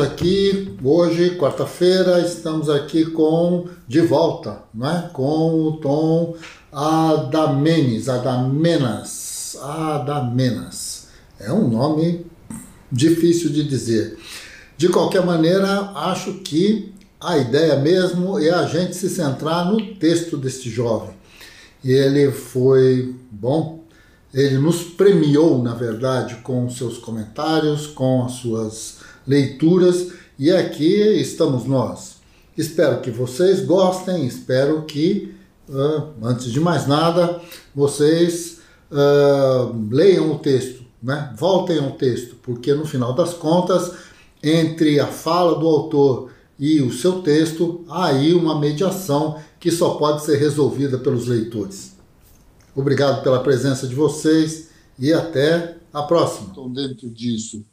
aqui hoje, quarta-feira, estamos aqui com de volta, né? Com o Tom Adamenes, Adamenas, Adamenas. É um nome difícil de dizer. De qualquer maneira, acho que a ideia mesmo é a gente se centrar no texto deste jovem. Ele foi bom, ele nos premiou, na verdade, com seus comentários, com as suas leituras, e aqui estamos nós. Espero que vocês gostem, espero que, uh, antes de mais nada, vocês uh, leiam o texto, né? voltem ao texto, porque no final das contas, entre a fala do autor e o seu texto, há aí uma mediação que só pode ser resolvida pelos leitores. Obrigado pela presença de vocês e até a próxima. Então, dentro disso,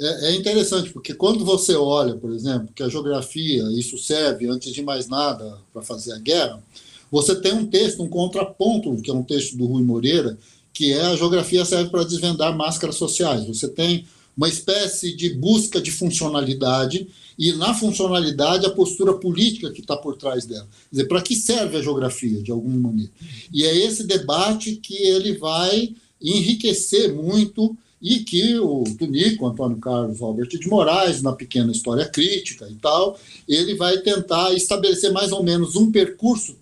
é, é interessante porque quando você olha, por exemplo, que a geografia, isso serve, antes de mais nada, para fazer a guerra, você tem um texto, um contraponto, que é um texto do Rui Moreira, que é a geografia serve para desvendar máscaras sociais. Você tem uma espécie de busca de funcionalidade e na funcionalidade a postura política que está por trás dela. Dizer, para que serve a geografia, de alguma maneira? E é esse debate que ele vai enriquecer muito e que o Tunico, Antônio Carlos Albert de Moraes, na pequena história crítica e tal, ele vai tentar estabelecer mais ou menos um percurso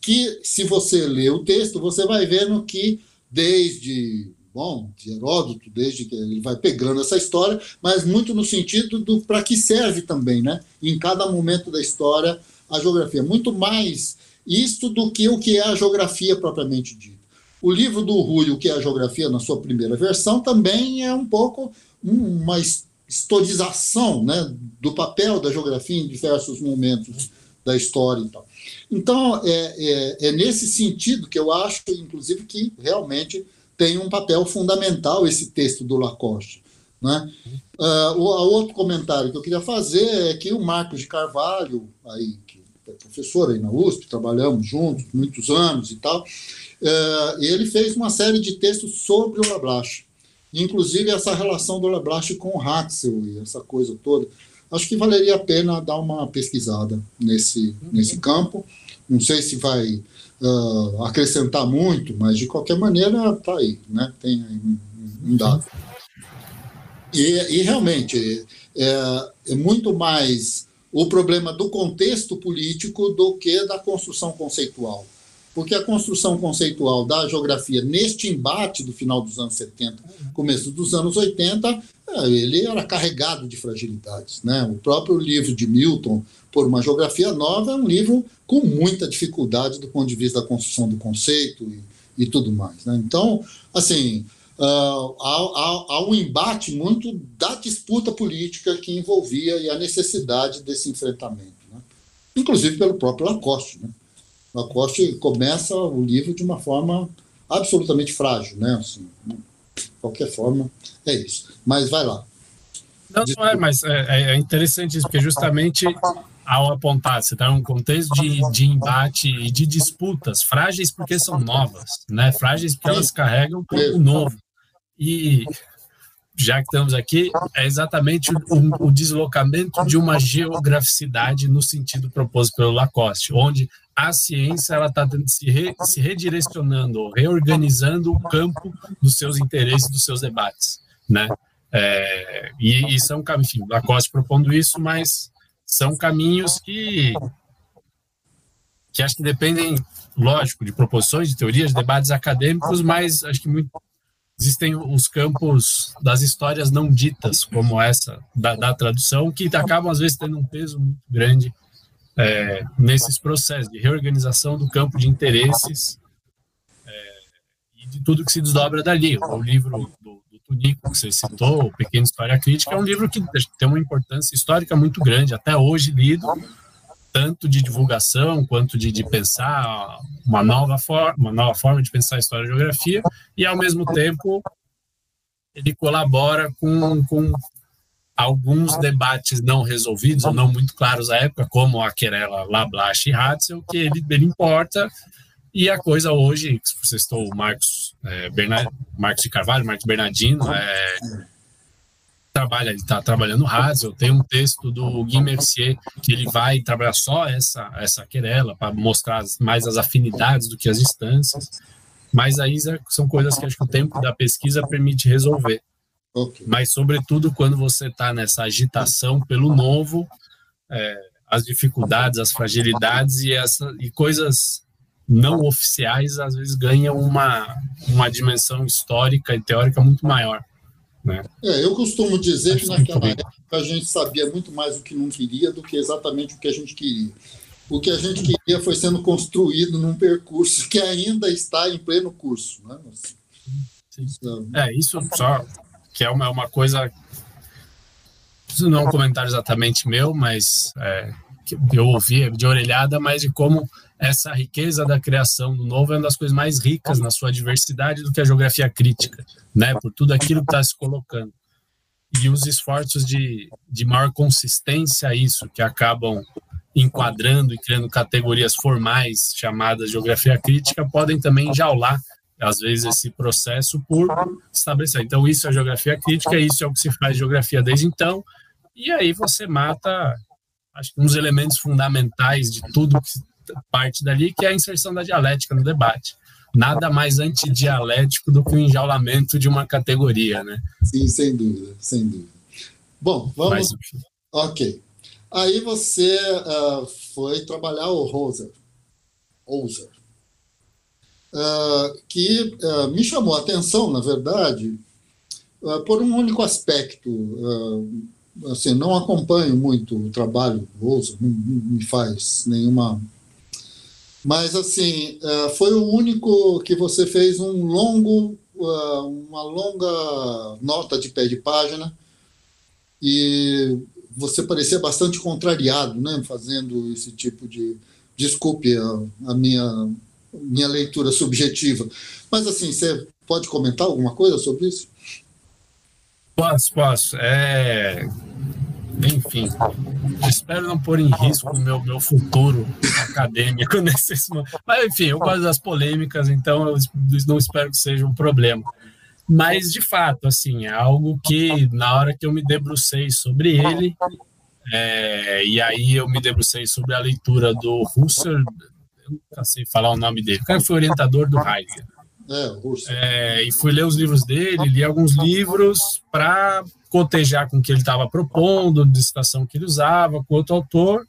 que, se você ler o texto, você vai vendo que desde bom, de Heródoto, desde que ele vai pegando essa história, mas muito no sentido do para que serve também, né? Em cada momento da história, a geografia. Muito mais isto do que o que é a geografia propriamente dita. O livro do Rui, o que é a geografia, na sua primeira versão, também é um pouco uma historização né, do papel da geografia em diversos momentos da história e tal. Então, é, é, é nesse sentido que eu acho, inclusive, que realmente tem um papel fundamental esse texto do Lacoste. Né? Uh, o outro comentário que eu queria fazer é que o Marcos de Carvalho, aí, que é professor aí na USP, trabalhamos juntos muitos anos e tal, uh, ele fez uma série de textos sobre o Lablache, inclusive essa relação do Lablache com o Haxel e essa coisa toda. Acho que valeria a pena dar uma pesquisada nesse, nesse campo. Não sei se vai uh, acrescentar muito, mas de qualquer maneira está aí, né? tem um, um dado. E, e realmente é, é, muito mais o problema do contexto político do que da construção conceitual. Porque a construção conceitual da geografia neste embate do final dos anos 70, começo dos anos 80, é, ele era carregado de fragilidades. Né? O próprio livro de Milton, Por uma Geografia Nova, é um livro com muita dificuldade do ponto de vista da construção do conceito e, e tudo mais. Né? Então, assim, uh, há, há, há, um embate muito da disputa política que envolvia e a necessidade desse enfrentamento, né? inclusive pelo próprio Lacoste. Né? Lacoste começa o livro de uma forma absolutamente frágil, né? Assim, de qualquer forma, é isso. Mas vai lá. Não, não é, mas é, é interessante isso, porque justamente ao apontar, você está num contexto de, de embate e de disputas frágeis porque são novas, né? Frágeis porque elas carregam o novo. E já que estamos aqui, é exatamente o, o, deslocamento de uma geograficidade no sentido proposto pelo Lacoste, onde a ciência ela está se, re, se redirecionando, reorganizando o campo dos seus interesses, dos seus debates, né? É, e, e são, Lacoste propondo isso, mas são caminhos que que acho que dependem, lógico, de proposições, de teorias, de debates acadêmicos, mas acho que muito, existem os campos das histórias não ditas, como essa da, da tradução, que acabam às vezes tendo um peso muito grande é, nesses processos de reorganização do campo de interesses é, e de tudo que se desdobra dali. O livro do, Tunico, que você citou, Pequena História Crítica, é um livro que tem uma importância histórica muito grande, até hoje lido, tanto de divulgação quanto de, de pensar uma nova, forma, uma nova forma de pensar a história e a geografia, e ao mesmo tempo ele colabora com, com alguns debates não resolvidos ou não muito claros à época, como a querela Lablache e Hatzel, que ele, ele importa. E a coisa hoje, você citou o Marcos, é, Bernard, Marcos de Carvalho, Marcos Bernardino, é, trabalha, ele está trabalhando Hazel, tem um texto do Guy Mercier que ele vai trabalhar só essa, essa querela para mostrar mais as afinidades do que as distâncias, mas aí são coisas que acho que o tempo da pesquisa permite resolver. Okay. Mas, sobretudo, quando você está nessa agitação pelo novo, é, as dificuldades, as fragilidades e, essa, e coisas não oficiais, às vezes, ganham uma, uma dimensão histórica e teórica muito maior. Né? É, eu costumo dizer que naquela época a gente sabia muito mais o que não queria do que exatamente o que a gente queria. O que a gente queria foi sendo construído num percurso que ainda está em pleno curso. Né? Então, é, isso só que é uma, uma coisa. Não é um comentário exatamente meu, mas é, eu ouvi de orelhada, mas de como essa riqueza da criação do novo é uma das coisas mais ricas na sua diversidade do que a geografia crítica, né? Por tudo aquilo que está se colocando. E os esforços de, de maior consistência a isso, que acabam enquadrando e criando categorias formais chamadas geografia crítica, podem também jaular, às vezes, esse processo por estabelecer. Então, isso é geografia crítica, isso é o que se faz geografia desde então, e aí você mata acho que uns elementos fundamentais de tudo que parte dali, que é a inserção da dialética no debate. Nada mais antidialético do que o enjaulamento de uma categoria, né? Sim, sem dúvida, sem dúvida. Bom, vamos. Mas, ok. Aí você uh, foi trabalhar o Roser, Oser, uh, que uh, me chamou a atenção, na verdade, por um único aspecto assim, não acompanho muito o trabalho Rosa, não, não me faz nenhuma. Mas, assim, foi o único que você fez um longo, uma longa nota de pé de página e você parecia bastante contrariado, né, fazendo esse tipo de. Desculpe a, a minha, minha leitura subjetiva. Mas, assim, você pode comentar alguma coisa sobre isso? Posso, posso. É... Enfim, espero não pôr em risco o meu, meu futuro acadêmico nesses Mas, enfim, eu gosto das polêmicas, então eu não espero que seja um problema. Mas, de fato, assim, é algo que, na hora que eu me debrucei sobre ele, é, e aí eu me debrucei sobre a leitura do Husserl, eu não sei falar o nome dele, o cara foi orientador do Heidegger. É, é, e fui ler os livros dele, li alguns livros para cotejar com o que ele estava propondo, de citação que ele usava, com outro autor,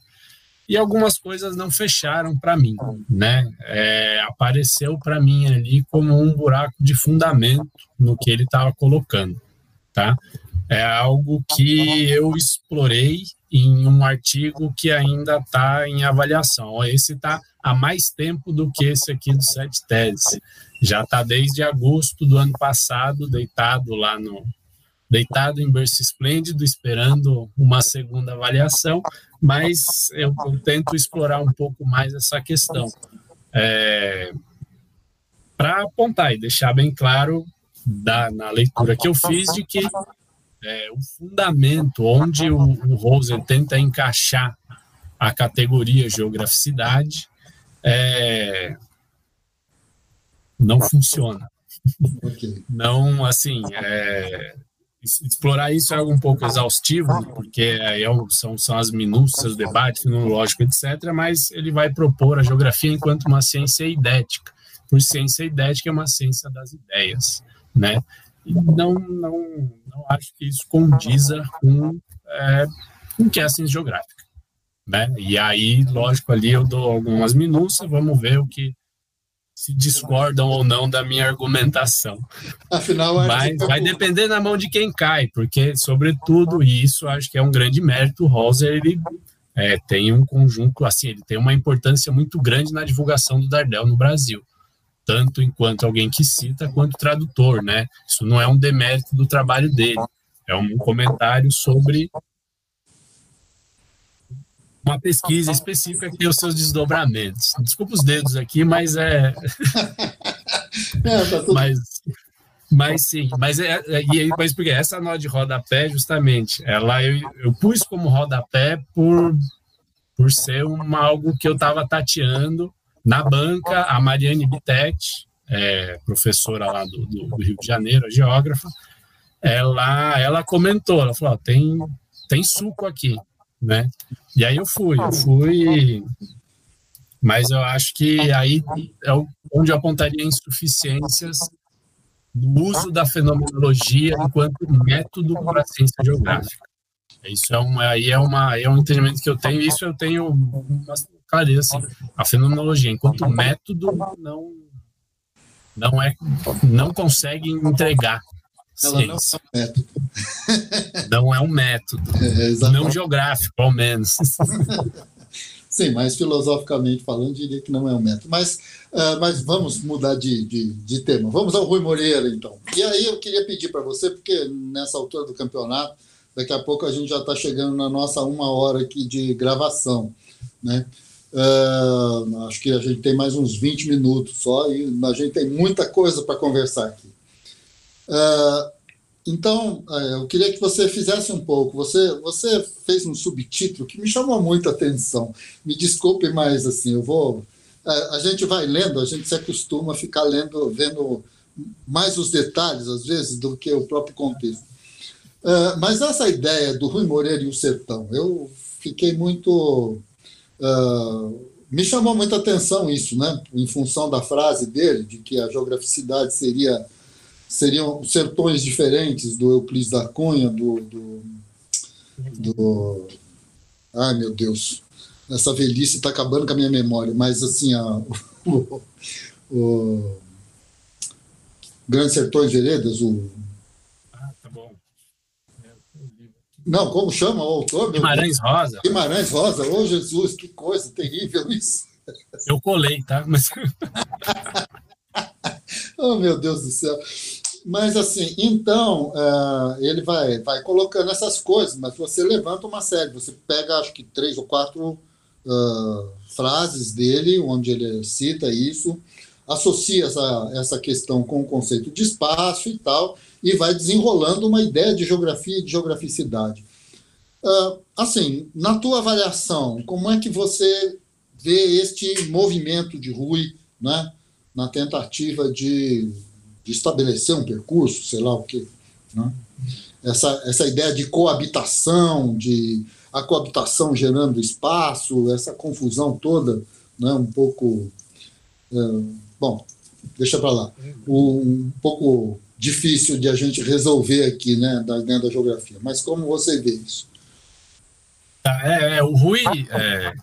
e algumas coisas não fecharam para mim, né? É, apareceu para mim ali como um buraco de fundamento no que ele estava colocando, tá? É algo que eu explorei em um artigo que ainda está em avaliação. Esse está há mais tempo do que esse aqui do Sete Teses. Já está desde agosto do ano passado, deitado lá no. Deitado em berço esplêndido, esperando uma segunda avaliação, mas eu, eu tento explorar um pouco mais essa questão. É, Para apontar e deixar bem claro da, na leitura que eu fiz de que é, o fundamento onde o, o Rosen tenta encaixar a categoria geograficidade é, não funciona. Okay. Não, assim, é, explorar isso é algo um pouco exaustivo, porque é, são, são as minúcias do debate fenomenológico, etc., mas ele vai propor a geografia enquanto uma ciência idética, por ciência idética é uma ciência das ideias, né? E não, não, não acho que isso condiza com, é, com é a ciência geográfica, né? E aí, lógico, ali eu dou algumas minúcias, vamos ver o que se discordam ou não da minha argumentação. Afinal, Mas vai depender na mão de quem cai, porque, sobretudo, isso acho que é um grande mérito. O Roser, ele é, tem um conjunto, assim, ele tem uma importância muito grande na divulgação do Dardel no Brasil, tanto enquanto alguém que cita, quanto tradutor, né? Isso não é um demérito do trabalho dele, é um comentário sobre uma pesquisa específica que tem os seus desdobramentos. Desculpa os dedos aqui, mas é. tá mas, mas sim, mas é, é, e mas porque essa nó de rodapé, justamente, ela eu, eu pus como rodapé por, por ser uma, algo que eu estava tateando na banca, a Mariane Bittet, é, professora lá do, do, do Rio de Janeiro, geógrafa, ela, ela comentou, ela falou, tem, tem suco aqui, né? E aí eu fui, eu fui, mas eu acho que aí é onde eu apontaria insuficiências no uso da fenomenologia enquanto método para a ciência geográfica. Isso é uma, aí é, uma, é um entendimento que eu tenho, isso eu tenho uma clareza, assim, a fenomenologia enquanto método não não é não consegue entregar ela não é um método. Não é um método. É, não geográfico, ao menos. Sim, mas filosoficamente falando, diria que não é um método. Mas, uh, mas vamos mudar de, de, de, tema. Vamos ao Rui Moreira, então. E aí eu queria pedir para você, porque nessa altura do campeonato, daqui a pouco a gente já está chegando na nossa uma hora aqui de gravação. Né? Uh, acho que a gente tem mais uns 20 minutos só e a gente tem muita coisa para conversar aqui. Uh, então, uh, eu queria que você fizesse um pouco. Você, você fez um subtítulo que me chamou muita atenção. Me desculpe, mas assim, eu vou. Uh, a gente vai lendo, a gente se acostuma a ficar lendo, vendo mais os detalhes, às vezes, do que o próprio contexto. mas essa ideia do Rui Moreira e o Sertão, eu fiquei muito. Me chamou muita atenção isso, né? Em função da frase dele, de que a geograficidade seria seriam sertões diferentes do Euclides da Cunha, do, do, do ai meu Deus, essa velhice está acabando com a minha memória, mas assim, a, o, o Grandes Sertões Veredas, o ah, tá bom. Não, como chama o autor? Guimarães Rosa. Guimarães Rosa, ô oh, Jesus, que coisa terrível isso. Eu colei, tá? Mas... oh, meu Deus do céu. Mas assim, então uh, ele vai, vai colocando essas coisas, mas você levanta uma série, você pega acho que três ou quatro uh, frases dele, onde ele cita isso, associa essa, essa questão com o conceito de espaço e tal, e vai desenrolando uma ideia de geografia e de geograficidade. Uh, assim, na tua avaliação, como é que você vê este movimento de Rui, né, na tentativa de de estabelecer um percurso, sei lá o quê. Né? Essa, essa ideia de coabitação, de a coabitação gerando espaço, essa confusão toda, né? um pouco. É, bom, deixa para lá. Um, pouco difícil de a gente resolver aqui né, da, dentro da geografia. Mas como você vê isso? Tá, é, é, o Rui. É,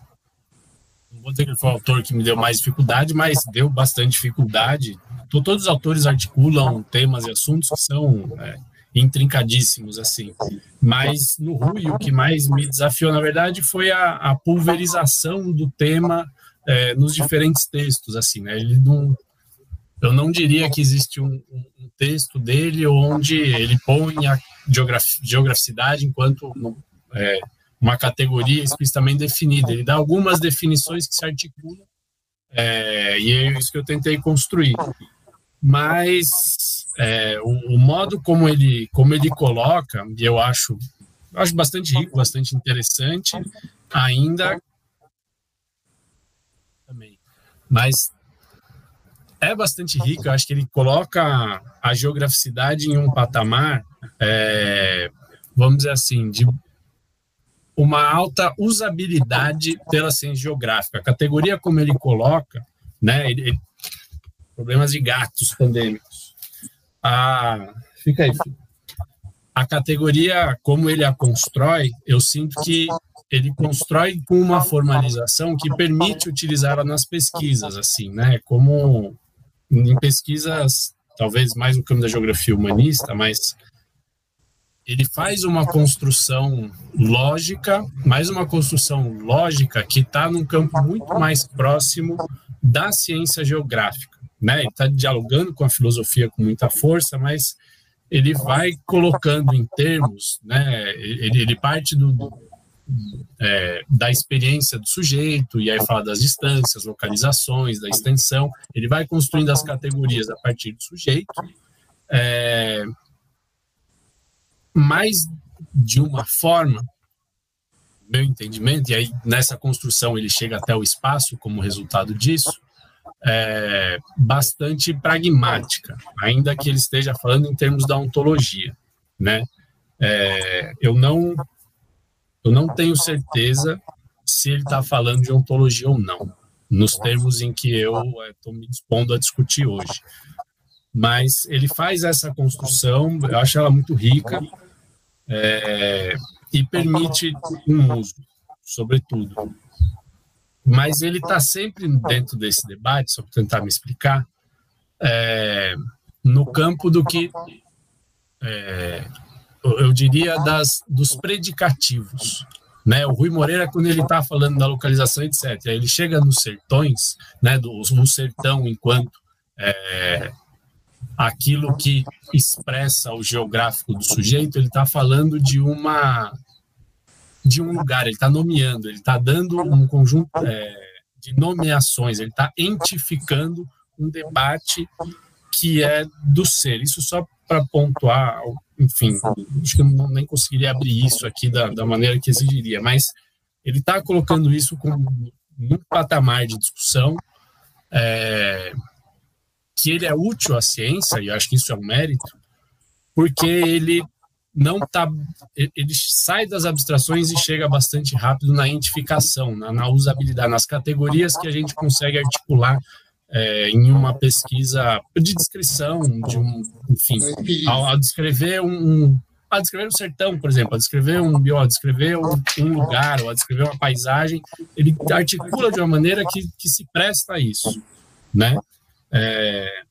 não vou dizer que foi o autor que me deu mais dificuldade, mas deu bastante dificuldade todos os autores articulam temas e assuntos que são é, intrincadíssimos, assim. Mas no Rui, o que mais me desafiou, na verdade, foi a, a pulverização do tema é, nos diferentes textos, assim, né? Ele não, eu não diria que existe um, um texto dele onde ele põe a geograf, geograficidade enquanto é, uma categoria explicitamente definida. Ele dá algumas definições que se articulam é, e é isso que eu tentei construir mas é, o, o, modo como ele, como ele coloca, eu acho, eu acho bastante rico, bastante interessante, ainda também. Mas é bastante rico, eu acho que ele coloca a geograficidade em um patamar, é, vamos dizer assim, de uma alta usabilidade pela ciência geográfica. A categoria como ele coloca, né, ele, problemas de gatos pandêmicos. Ah, fica aí. Filho. A categoria, como ele a constrói, eu sinto que ele constrói com uma formalização que permite utilizá-la nas pesquisas, assim, né? Como em pesquisas, talvez mais no campo da geografia humanista, mas ele faz uma construção lógica, mais uma construção lógica que está num campo muito mais próximo da ciência geográfica né? Ele está dialogando com a filosofia com muita força, mas ele vai colocando em termos, né? Ele, ele parte do, é, da experiência do sujeito, e aí fala das distâncias, localizações, da extensão, ele vai construindo as categorias a partir do sujeito, é, mas de uma forma, meu entendimento, e aí nessa construção ele chega até o espaço como resultado disso, é, bastante pragmática, ainda que ele esteja falando em termos da ontologia. né? É, eu não eu não tenho certeza se ele está falando de ontologia ou não, nos termos em que eu estou é, me dispondo a discutir hoje. Mas ele faz essa construção, eu acho ela muito rica é, e permite um uso, sobretudo. Mas ele está sempre dentro desse debate, só para tentar me explicar, é, no campo do que eu diria das dos predicativos. Né, o Rui Moreira, quando ele está falando da localização, etc., ele chega nos sertões, né, do, no sertão enquanto é, aquilo que expressa o geográfico do sujeito, ele está falando de uma de um lugar, ele está nomeando, ele está dando um conjunto é, de nomeações, ele está entificando um debate que é do ser. Isso só para pontuar, enfim, acho que eu não, nem conseguiria abrir isso aqui da, da maneira que exigiria, mas ele está colocando isso como num patamar de discussão é, que ele é útil à ciência, e eu acho que isso é um mérito, porque ele não tá ele sai das abstrações e chega bastante rápido na identificação, na, na usabilidade, nas categorias que a gente consegue articular é, em uma pesquisa de descrição de um, enfim, ao, ao descrever um, a descrever o sertão, por exemplo, a descrever um bio, a descrever um, um, lugar, ou a descrever uma paisagem, ele articula de uma maneira que, que se presta a isso, né? É,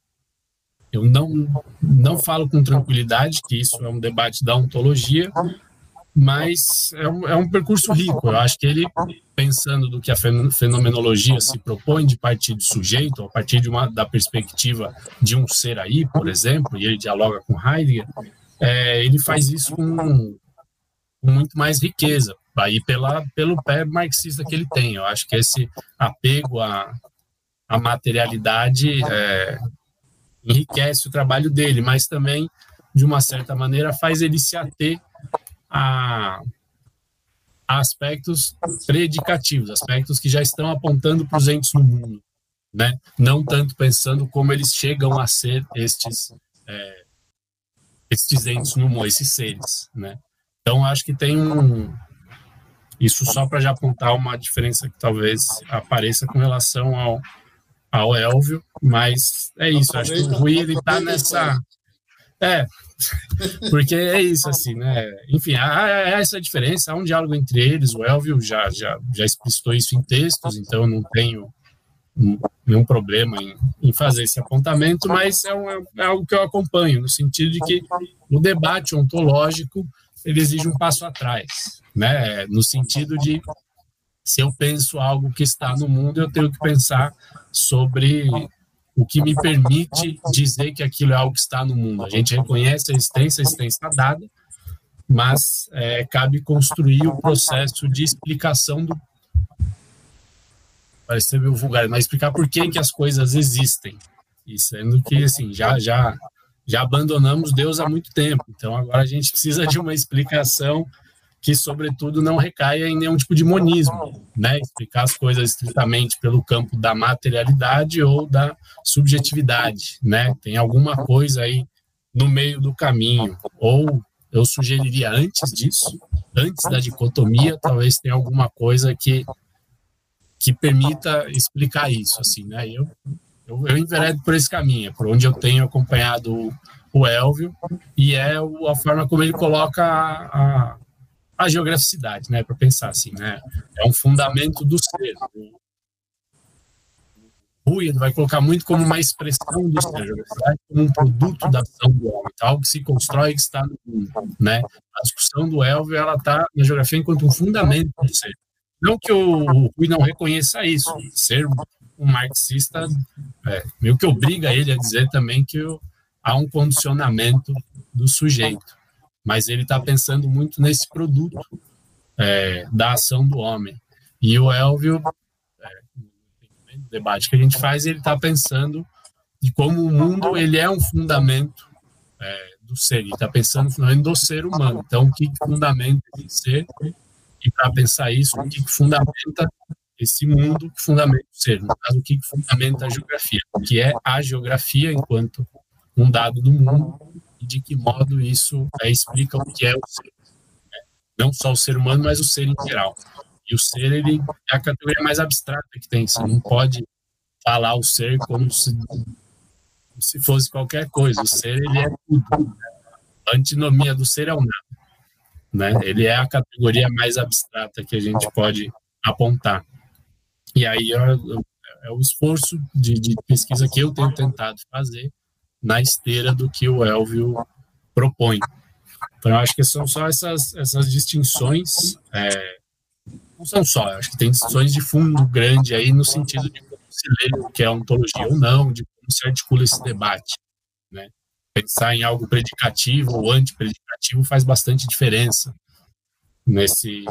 eu não, não falo com tranquilidade que isso é um debate da ontologia, mas é um, é um percurso rico. Eu acho que ele, pensando do que a fenomenologia se propõe de partir do sujeito, a partir de uma, da perspectiva de um ser aí, por exemplo, e ele dialoga com Heidegger, é, ele faz isso com, com muito mais riqueza, aí pela, pelo pé marxista que ele tem. Eu acho que esse apego à, à materialidade é, enriquece o trabalho dele, mas também, de uma certa maneira, faz ele se ater a, aspectos predicativos, aspectos que já estão apontando para os entes no mundo, né? Não tanto pensando como eles chegam a ser estes é, estes entes no mundo, esses seres, né? Então acho que tem um isso só para já apontar uma diferença que talvez apareça com relação ao ao Elvio, mas é isso. Acho que o Rui ele está nessa é, porque é isso, assim, né? Enfim, há, há, essa diferença, há um diálogo entre eles. O Elvio já, já, já explicitou isso em textos, então eu não tenho nenhum problema em, em fazer esse apontamento, mas é, um, é, algo que eu acompanho, no sentido de que o debate ontológico ele exige um passo atrás, né? No sentido de se eu penso algo que está no mundo, eu tenho que pensar sobre o que me permite dizer que aquilo é algo que está no mundo. A gente reconhece a existência, a existência está dada, mas é, cabe construir o processo de explicação do. Parece meio vulgar, mas explicar por que, que as coisas existem. E sendo que, assim, já, já, já abandonamos Deus há muito tempo, então agora a gente precisa de uma explicação que, sobretudo, não recaia em nenhum tipo de monismo, né? Explicar as coisas estritamente pelo campo da materialidade ou da subjetividade, né? Tem alguma coisa aí no meio do caminho, ou eu sugeriria antes disso, antes da dicotomia, talvez tenha alguma coisa que que permita explicar isso, assim, né? Eu, eu, eu enveredo por esse caminho, por onde eu tenho acompanhado o Elvio, e é a forma como ele coloca a, a geograficidade, né, para pensar assim, né? É um fundamento do ser. O Rui vai colocar muito como uma expressão do ser, como um produto da ação do homem, tá? algo que se constrói que está no mundo, né? A discussão do Elvio, ela está na geografia enquanto um fundamento do ser. Não que o Rui não reconheça isso, ser um marxista é, meio que obriga ele a dizer também que há um condicionamento do sujeito mas ele está pensando muito nesse produto é, da ação do homem. E o Elvio, é, no debate que a gente faz, ele está pensando de como o mundo ele é um fundamento é, do ser, ele está pensando no fundamento do ser humano. Então, o que, fundamenta esse ser? E para pensar isso, o que, fundamenta esse mundo, que fundamenta o ser? No caso, o que fundamenta a geografia? O que é a geografia enquanto um dado do mundo e de que modo isso é, explica o que é o ser. Né? Não só o ser humano, mas o ser em geral. E o ser ele é a categoria mais abstrata que tem. Você não pode falar o ser como se, se fosse qualquer coisa. O ser ele é tudo. A antinomia do ser é o nada. Né? Ele é a categoria mais abstrata que a gente pode apontar. E aí é, é o esforço de, de, pesquisa que eu tenho tentado fazer na esteira do que o Elvio propõe. Então, eu acho que são só essas, essas distinções, é, não são só, eu acho que tem distinções de fundo grande aí no sentido de como se lê o que é ontologia ou não, de como se articula esse debate. Né? Pensar em algo predicativo ou antipredicativo faz bastante diferença nesse,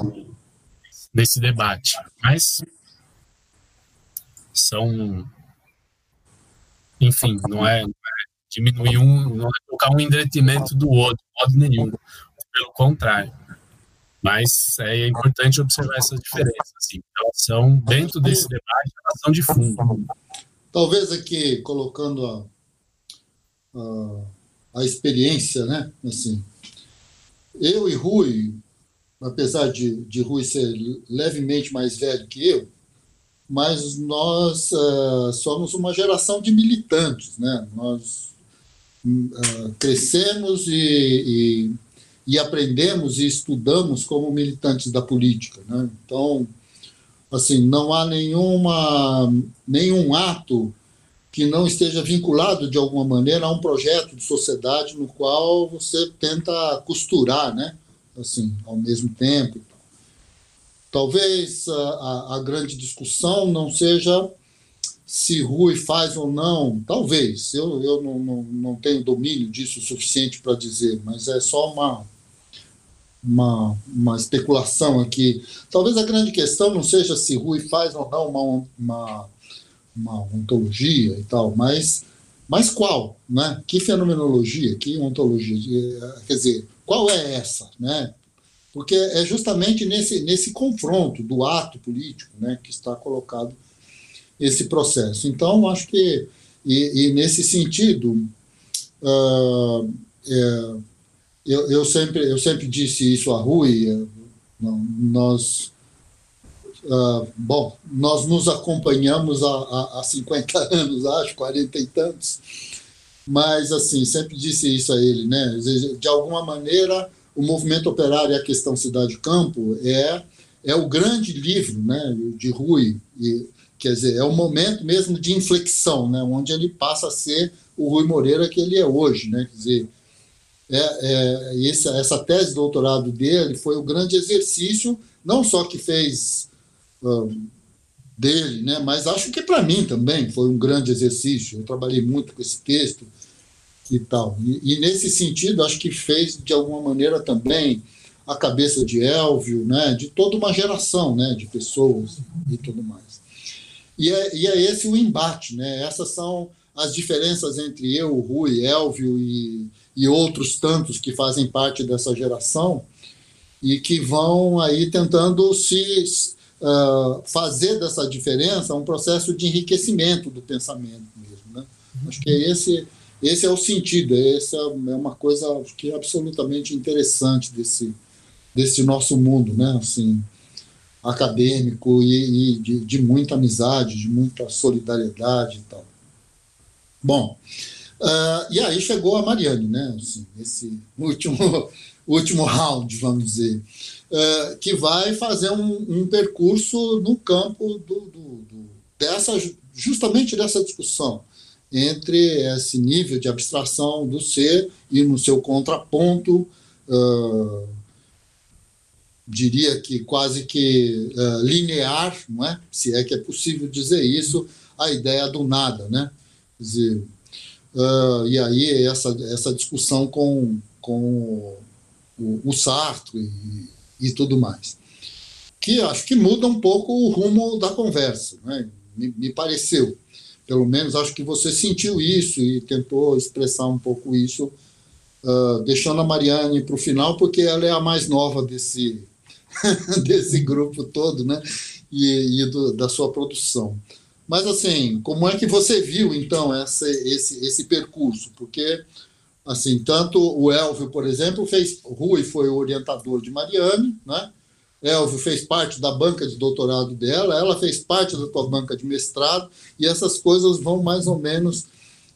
nesse debate. Mas são. Enfim, não é, não é diminuir um, não é colocar um endretimento do outro, modo nenhum. Pelo contrário. Mas é importante observar essas diferenças. Assim. São, dentro desse debate, elas são de fundo. Talvez aqui, colocando a, a, a experiência, né? Assim, eu e Rui, apesar de, de Rui ser levemente mais velho que eu, mas nós uh, somos uma geração de militantes, né? Nós uh, crescemos e, e, e, aprendemos e estudamos como militantes da política, né? Então, assim, não há nenhuma nenhum ato que não esteja vinculado de alguma maneira a um projeto de sociedade no qual você tenta costurar, né? Assim, ao mesmo tempo Talvez a, a, grande discussão não seja se Rui faz ou não, talvez, eu, eu não, não, não tenho domínio disso o suficiente para dizer, mas é só uma, uma, uma especulação aqui. Talvez a grande questão não seja se Rui faz ou não uma, uma, uma ontologia e tal, mas, mas qual? Né? Que fenomenologia, que ontologia? Quer dizer, qual é essa? Né? porque é justamente nesse, nesse confronto do ato político né, que está colocado esse processo. Então, acho que, e, e nesse sentido, uh, é, eu, eu, sempre, eu sempre disse isso a Rui, é, nós, uh, bom, nós nos acompanhamos há, há 50 anos, acho, 40 e tantos, mas, assim, sempre disse isso a ele, né, de alguma maneira o movimento operário e a questão cidade-campo é, é o grande livro né, de Rui, e, quer dizer, é o momento mesmo de inflexão, né, onde ele passa a ser o Rui Moreira que ele é hoje. Né, quer dizer, é, é, essa, essa tese de doutorado dele foi o grande exercício, não só que fez um, dele, né, mas acho que para mim também foi um grande exercício. Eu trabalhei muito com esse texto, e tal. E, e, nesse sentido, acho que fez de alguma maneira também a cabeça de Elvio, né, de toda uma geração, né, de pessoas e tudo mais. E é, e é esse o embate, né? Essas são as diferenças entre eu, Rui, Elvio e, e outros tantos que fazem parte dessa geração e que vão aí tentando se uh, fazer dessa diferença um processo de enriquecimento do pensamento mesmo, né? Acho que é esse esse é o sentido, essa é uma coisa que é absolutamente interessante desse, desse nosso mundo, né? Assim, acadêmico e, e de, de, muita amizade, de muita solidariedade e tal. Bom, uh, e aí chegou a Mariane, né? Assim, esse último, último round, vamos dizer, uh, que vai fazer um, um percurso no campo do, do, do, dessa, justamente dessa discussão entre esse nível de abstração do ser e no seu contraponto, uh, diria que quase que uh, linear, não é? se é que é possível dizer isso, a ideia do nada. Né? Quer dizer, uh, e aí essa, essa discussão com, com o, o Sartre e, e tudo mais. Que acho que muda um pouco o rumo da conversa, né? me, me pareceu pelo menos acho que você sentiu isso e tentou expressar um pouco isso, uh, deixando a Mariane para o final, porque ela é a mais nova desse, desse grupo todo, né? E, e do, da sua produção. Mas, assim, como é que você viu, então, essa, esse, esse percurso? Porque Assim, tanto o Elvio, por exemplo, fez. Rui foi o orientador de Mariane, né? Elvio fez parte da banca de doutorado dela, ela fez parte da tua banca de mestrado, e essas coisas vão mais ou menos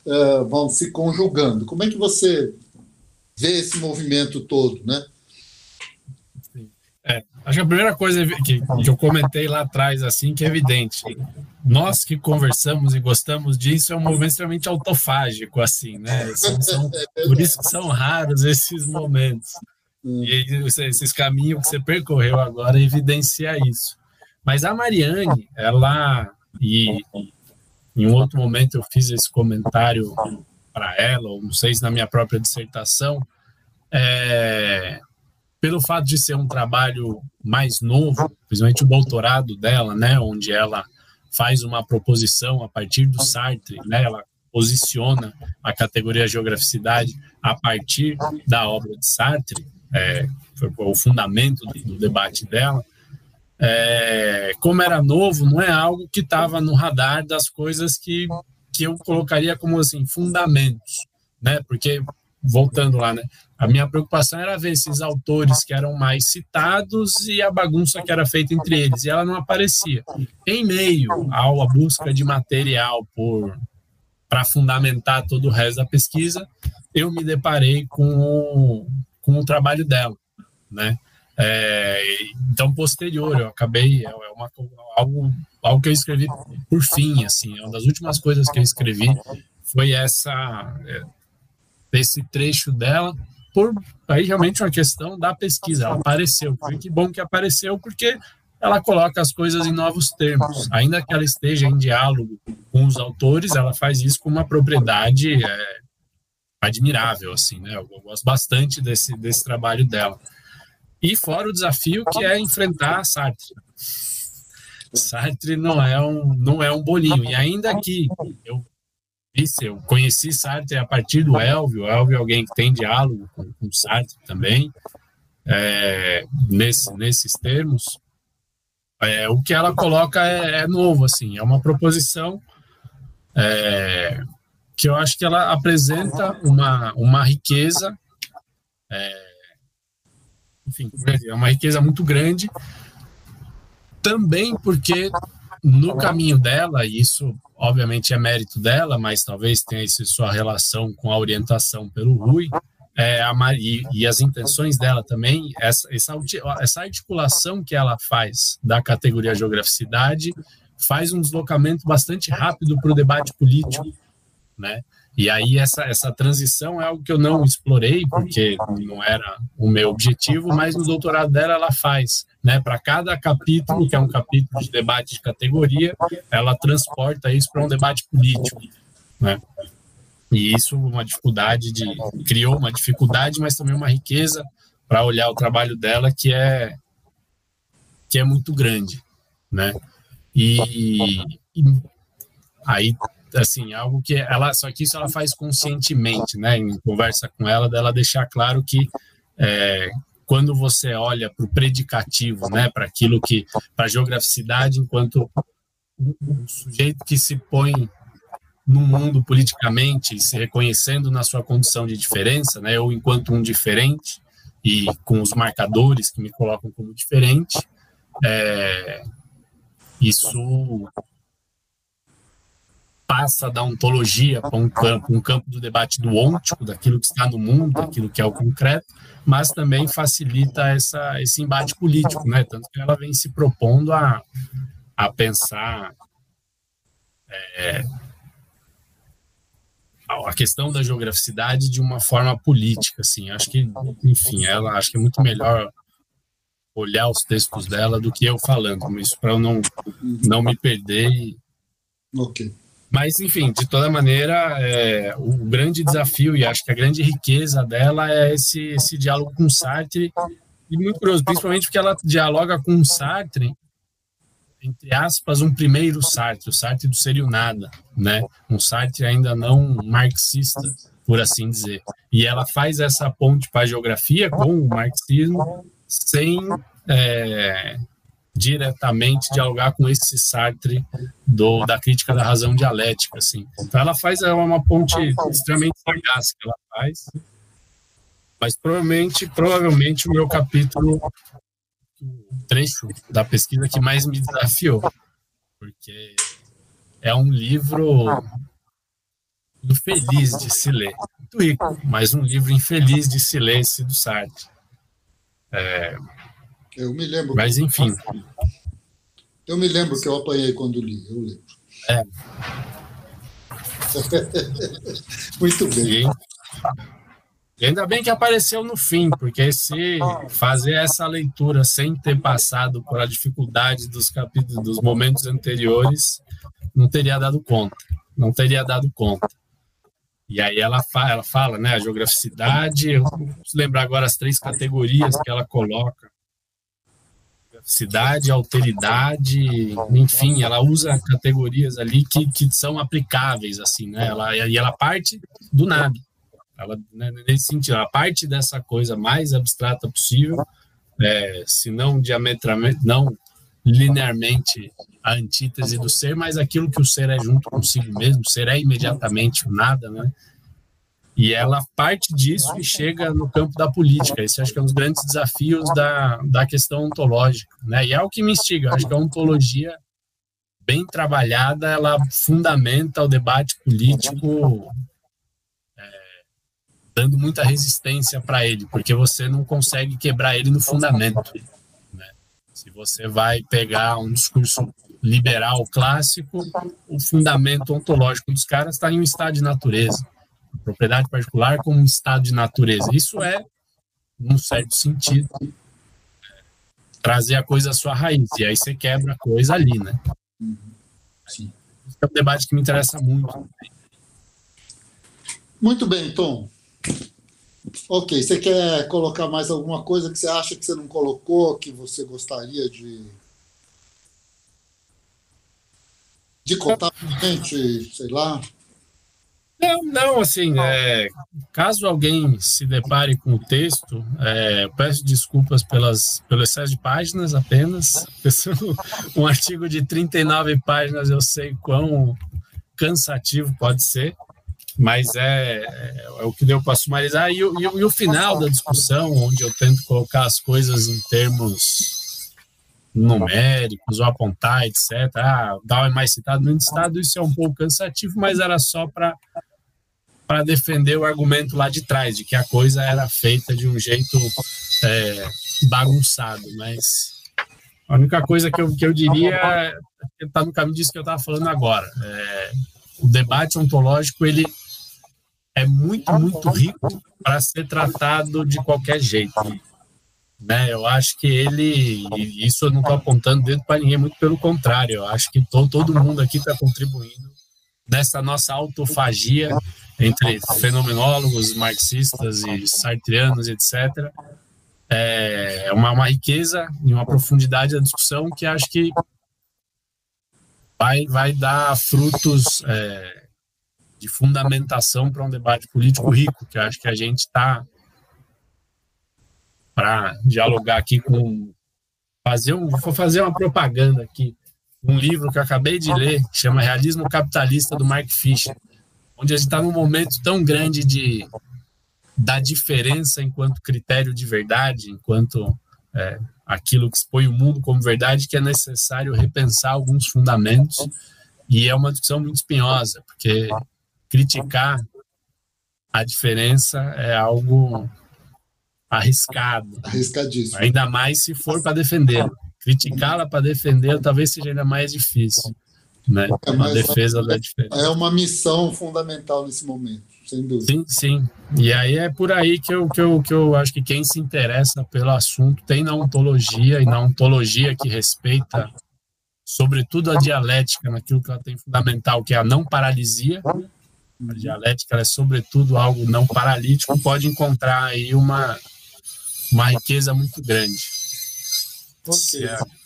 uh, vão se conjugando. Como é que você vê esse movimento todo, né? É, acho que a primeira coisa que, que eu comentei lá atrás, assim, que é evidente, nós que conversamos e gostamos disso, é um movimento extremamente autofágico, assim, né? São, por isso que são raros esses momentos. E esses caminhos que você percorreu agora evidencia isso. Mas a Mariane, ela e em um outro momento eu fiz esse comentário para ela, ou não sei se na minha própria dissertação, é, pelo fato de ser um trabalho mais novo, principalmente o doutorado dela, né, onde ela faz uma proposição a partir do Sartre, né, ela posiciona a categoria geograficidade a partir da obra de Sartre, é, foi o fundamento do, debate dela. É, como era novo, não é algo que estava no radar das coisas que, que eu colocaria como assim fundamentos, né? Porque voltando lá, né? A minha preocupação era ver esses autores que eram mais citados e a bagunça que era feita entre eles, e ela não aparecia. Em meio à busca de material para fundamentar todo o resto da pesquisa, eu me deparei com com o trabalho dela, né? É, então, posterior, eu acabei, é, é uma, algo, algo que eu escrevi por fim, assim, uma das últimas coisas que eu escrevi foi essa, é, esse trecho dela, por aí realmente uma questão da pesquisa, ela apareceu, foi que bom que apareceu, porque ela coloca as coisas em novos termos, ainda que ela esteja em diálogo com os autores, ela faz isso com uma propriedade é, admirável, assim, né? Eu, gosto bastante desse, desse trabalho dela. E fora o desafio que é enfrentar Sartre. Sartre não é um, não é um bolinho. E ainda que eu eu conheci Sartre a partir do Elvio, Elvio é alguém que tem diálogo com, com Sartre também, é, nesse, nesses termos, é, o que ela coloca é, é novo, assim, é uma proposição é, que eu acho que ela apresenta uma, uma riqueza, é, enfim, é uma riqueza muito grande, também porque no caminho dela, e isso obviamente é mérito dela, mas talvez tenha esse, sua relação com a orientação pelo Rui, é, a, e, e, as intenções dela também, essa, essa, essa articulação que ela faz da categoria geograficidade faz um deslocamento bastante rápido para o debate político né? E aí essa, essa transição é algo que eu não explorei, porque não era o meu objetivo, mas no doutorado dela ela faz, né? Para cada capítulo, que é um capítulo de debate de categoria, ela transporta isso para um debate político, né? E isso uma dificuldade de criou uma dificuldade, mas também uma riqueza para olhar o trabalho dela que é que é muito grande, né? E, e aí assim, algo que ela, só que isso ela faz conscientemente, né? Em conversa com ela, dela deixar claro que é, quando você olha para o predicativo, né? Para aquilo que, para a geograficidade, enquanto um sujeito que se põe no mundo politicamente, se reconhecendo na sua condição de diferença, né? Ou enquanto um diferente e com os marcadores que me colocam como diferente, é, isso passa da ontologia para um campo, um campo do debate do ôntico, daquilo que está no mundo, daquilo que é o concreto, mas também facilita essa, esse embate político, né? Tanto que ela vem se propondo a, a pensar é, a questão da geograficidade de uma forma política, assim. Acho que, enfim, ela acho que é muito melhor olhar os textos dela do que eu falando, isso para eu não não me perder. Ok. Mas, enfim, de toda maneira, é, o grande desafio e acho que a grande riqueza dela é esse, esse diálogo com Sartre, e muito curioso, principalmente porque ela dialoga com Sartre, entre aspas, um primeiro Sartre, o Sartre do serio nada, né? Um Sartre ainda não marxista, por assim dizer. E ela faz essa ponte para a geografia com o marxismo sem, é, diretamente dialogar com esse Sartre do, da crítica da razão dialética, assim. Então ela faz é uma ponte extremamente sagaz que ela faz, mas provavelmente, provavelmente o meu capítulo, o trecho da pesquisa que mais me desafiou, porque é um livro infeliz de se ler, muito rico, mas um livro infeliz de se ler esse do Sartre. É, eu me lembro. Mas enfim. Eu me lembro que eu apanhei quando li, eu lembro. É. Muito bem. E ainda bem que apareceu no fim, porque se fazer essa leitura sem ter passado por a dificuldade dos capítulos, dos momentos anteriores, não teria dado conta. Não teria dado conta. E aí ela fala, ela fala né, a geograficidade, eu lembrar agora as três categorias que ela coloca cidade, alteridade, enfim, ela usa categorias ali que, que são aplicáveis, assim, né? Ela, e ela parte do nada. Ela, né, nesse sentido, ela parte dessa coisa mais abstrata possível, é, se não diametralmente, não linearmente a antítese do ser, mas aquilo que o ser é junto consigo mesmo, o ser é imediatamente o nada, né? E ela parte disso e chega no campo da política. Esse acho que é um dos grandes desafios da, da questão ontológica. Né? E é o que me instiga. Acho que a ontologia bem trabalhada, ela fundamenta o debate político é, dando muita resistência para ele, porque você não consegue quebrar ele no fundamento. Né? Se você vai pegar um discurso liberal clássico, o fundamento ontológico dos caras está em um estado de natureza propriedade particular como um estado de natureza. Isso é, num certo sentido, trazer a coisa à sua raiz. E aí você quebra a coisa ali, né? Sim. Esse é um debate que me interessa muito. Muito bem, Tom. Ok, você quer colocar mais alguma coisa que você acha que você não colocou, que você gostaria de de contar para a gente, sei lá? Não, não, assim, é, caso alguém se depare com o texto, é, peço desculpas pelas, pelo excesso de páginas apenas. um artigo de 39 páginas, eu sei quão cansativo pode ser, mas é, é, é o que deu para sumarizar. E, e, e o final da discussão, onde eu tento colocar as coisas em termos numéricos ou apontar, etc. Ah, o é mais citado, menos citado, isso é um pouco cansativo, mas era só para para defender o argumento lá de trás, de que a coisa era feita de um jeito é, bagunçado. Mas a única coisa que eu, que eu diria é está no caminho disso que eu estava falando agora. É, o debate ontológico ele é muito, muito rico para ser tratado de qualquer jeito. Né? Eu acho que ele, isso eu não estou apontando dedo para ninguém, muito pelo contrário, eu acho que to, todo mundo aqui está contribuindo nessa nossa autofagia entre fenomenólogos marxistas e sartreanos, etc. É uma, uma riqueza e uma profundidade da discussão que acho que vai, vai dar frutos é, de fundamentação para um debate político rico, que acho que a gente está para dialogar aqui com fazer um, vou fazer uma propaganda aqui um livro que eu acabei de ler que chama Realismo Capitalista do Mark Fisher onde a gente está num momento tão grande de da diferença enquanto critério de verdade, enquanto é, aquilo que expõe o mundo como verdade, que é necessário repensar alguns fundamentos. E é uma discussão muito espinhosa, porque criticar a diferença é algo arriscado. Arriscadíssimo. Ainda mais se for para defender. Criticá-la para defender talvez seja ainda mais difícil né? É uma defesa da diferença. É uma missão fundamental nesse momento, sem dúvida. Sim, sim. E aí é por aí que eu, que eu, que eu acho que quem se interessa pelo assunto tem na ontologia, e na ontologia que respeita, sobretudo, a dialética, naquilo que ela tem fundamental, que é a não paralisia. A dialética é, sobretudo, algo não paralítico, pode encontrar aí uma, uma riqueza muito grande. Ok. É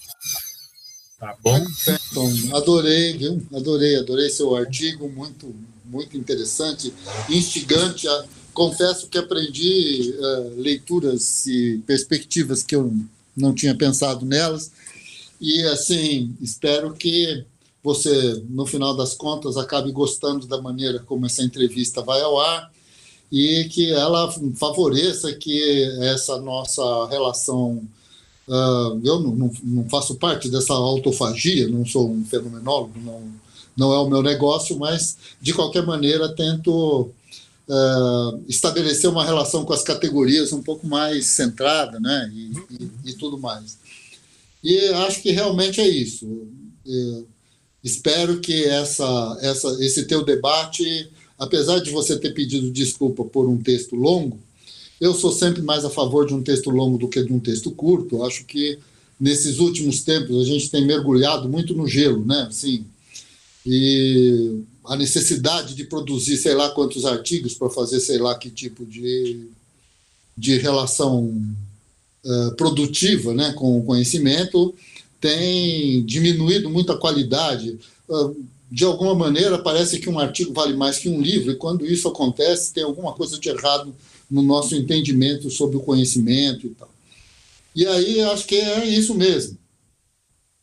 Tá bom? Então, adorei, viu? Adorei, adorei seu artigo, muito, muito interessante, instigante. Confesso que aprendi uh, leituras e perspectivas que eu não tinha pensado nelas. E, assim, espero que você, no final das contas, acabe gostando da maneira como essa entrevista vai ao ar e que ela favoreça que essa nossa relação. Uh, eu não, não, não, faço parte dessa autofagia, não sou um fenomenólogo, não, não é o meu negócio, mas de qualquer maneira tento uh, estabelecer uma relação com as categorias um pouco mais centrada né, e, e, e tudo mais. E acho que realmente é isso. Uh, espero que essa, essa, esse teu debate apesar de você ter pedido desculpa por um texto longo, eu sou sempre mais a favor de um texto longo do que de um texto curto. Acho que nesses últimos tempos a gente tem mergulhado muito no gelo, né? Assim, e a necessidade de produzir sei lá quantos artigos para fazer sei lá que tipo de, de relação uh, produtiva né, com o conhecimento tem diminuído muito a qualidade. Uh, de alguma maneira, parece que um artigo vale mais que um livro, e quando isso acontece, tem alguma coisa de errado no nosso entendimento sobre o conhecimento e tal. E aí, acho que é isso mesmo.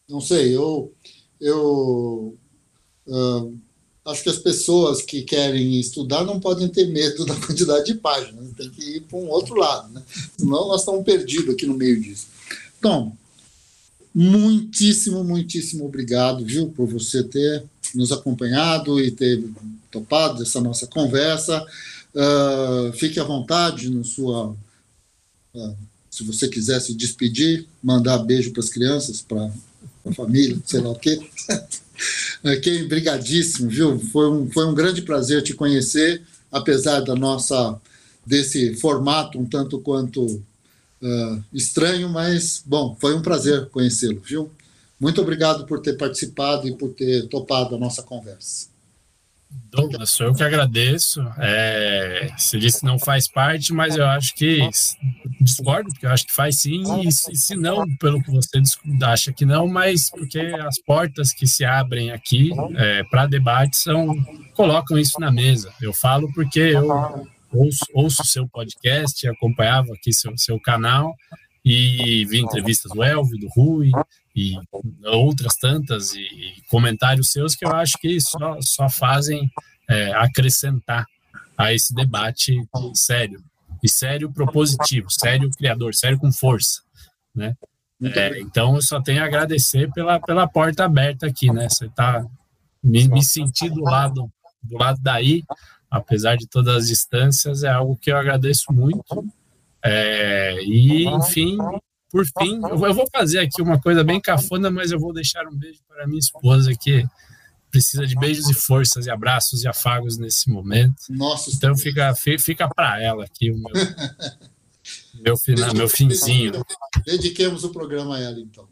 Não sei, eu, eu uh, acho que as pessoas que querem estudar não podem ter medo da quantidade de páginas, tem que ir para um outro lado, né? senão nós estamos perdidos aqui no meio disso. Então, muitíssimo, muitíssimo obrigado, viu, por você ter nos acompanhado e ter topado essa nossa conversa. Uh, fique à vontade no sua. Uh, se você quiser se despedir, mandar beijo para as crianças, para a família, sei lá o quê. ok, brigadíssimo, viu? Foi um, foi um grande prazer te conhecer, apesar da nossa desse formato um tanto quanto uh, estranho, mas bom, foi um prazer conhecê-lo, viu? Muito obrigado por ter participado e por ter topado a nossa conversa. Douglas, sou eu que agradeço. É, você disse que não faz parte, mas eu acho que discordo, porque eu acho que faz sim, e, se não, pelo que você acha que não, mas porque as portas que se abrem aqui é, para debate são colocam isso na mesa. Eu falo porque eu ouço, ouço seu podcast, acompanhava aqui seu, seu canal e vi entrevistas do Elvio, do Rui, e outras tantas e, e, comentários seus que eu acho que só, só fazem é, acrescentar a esse debate sério e sério propositivo, sério criador, sério com força, né? É, então eu só tenho a agradecer pela, pela porta aberta aqui, né? Você tá me, me sentir do lado do lado daí, apesar de todas as distâncias, é algo que eu agradeço muito. É, e enfim, por fim, eu vou fazer aqui uma coisa bem cafona, mas eu vou deixar um beijo para minha esposa que precisa de beijos e forças e abraços e afagos nesse momento. Nossa, então fica fica para ela aqui o meu meu, final, meu finzinho. Dediquemos o programa a ela então.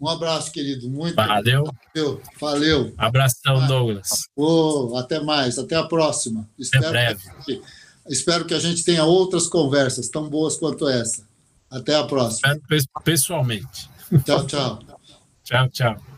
Um abraço, querido. Muito Valeu. Valeu. Valeu. Abração, Douglas. Oh, até mais. Até a próxima. Até espero breve. Que, espero que a gente tenha outras conversas tão boas quanto essa. Até a próxima. Pessoalmente. Tchau, tchau. tchau, tchau.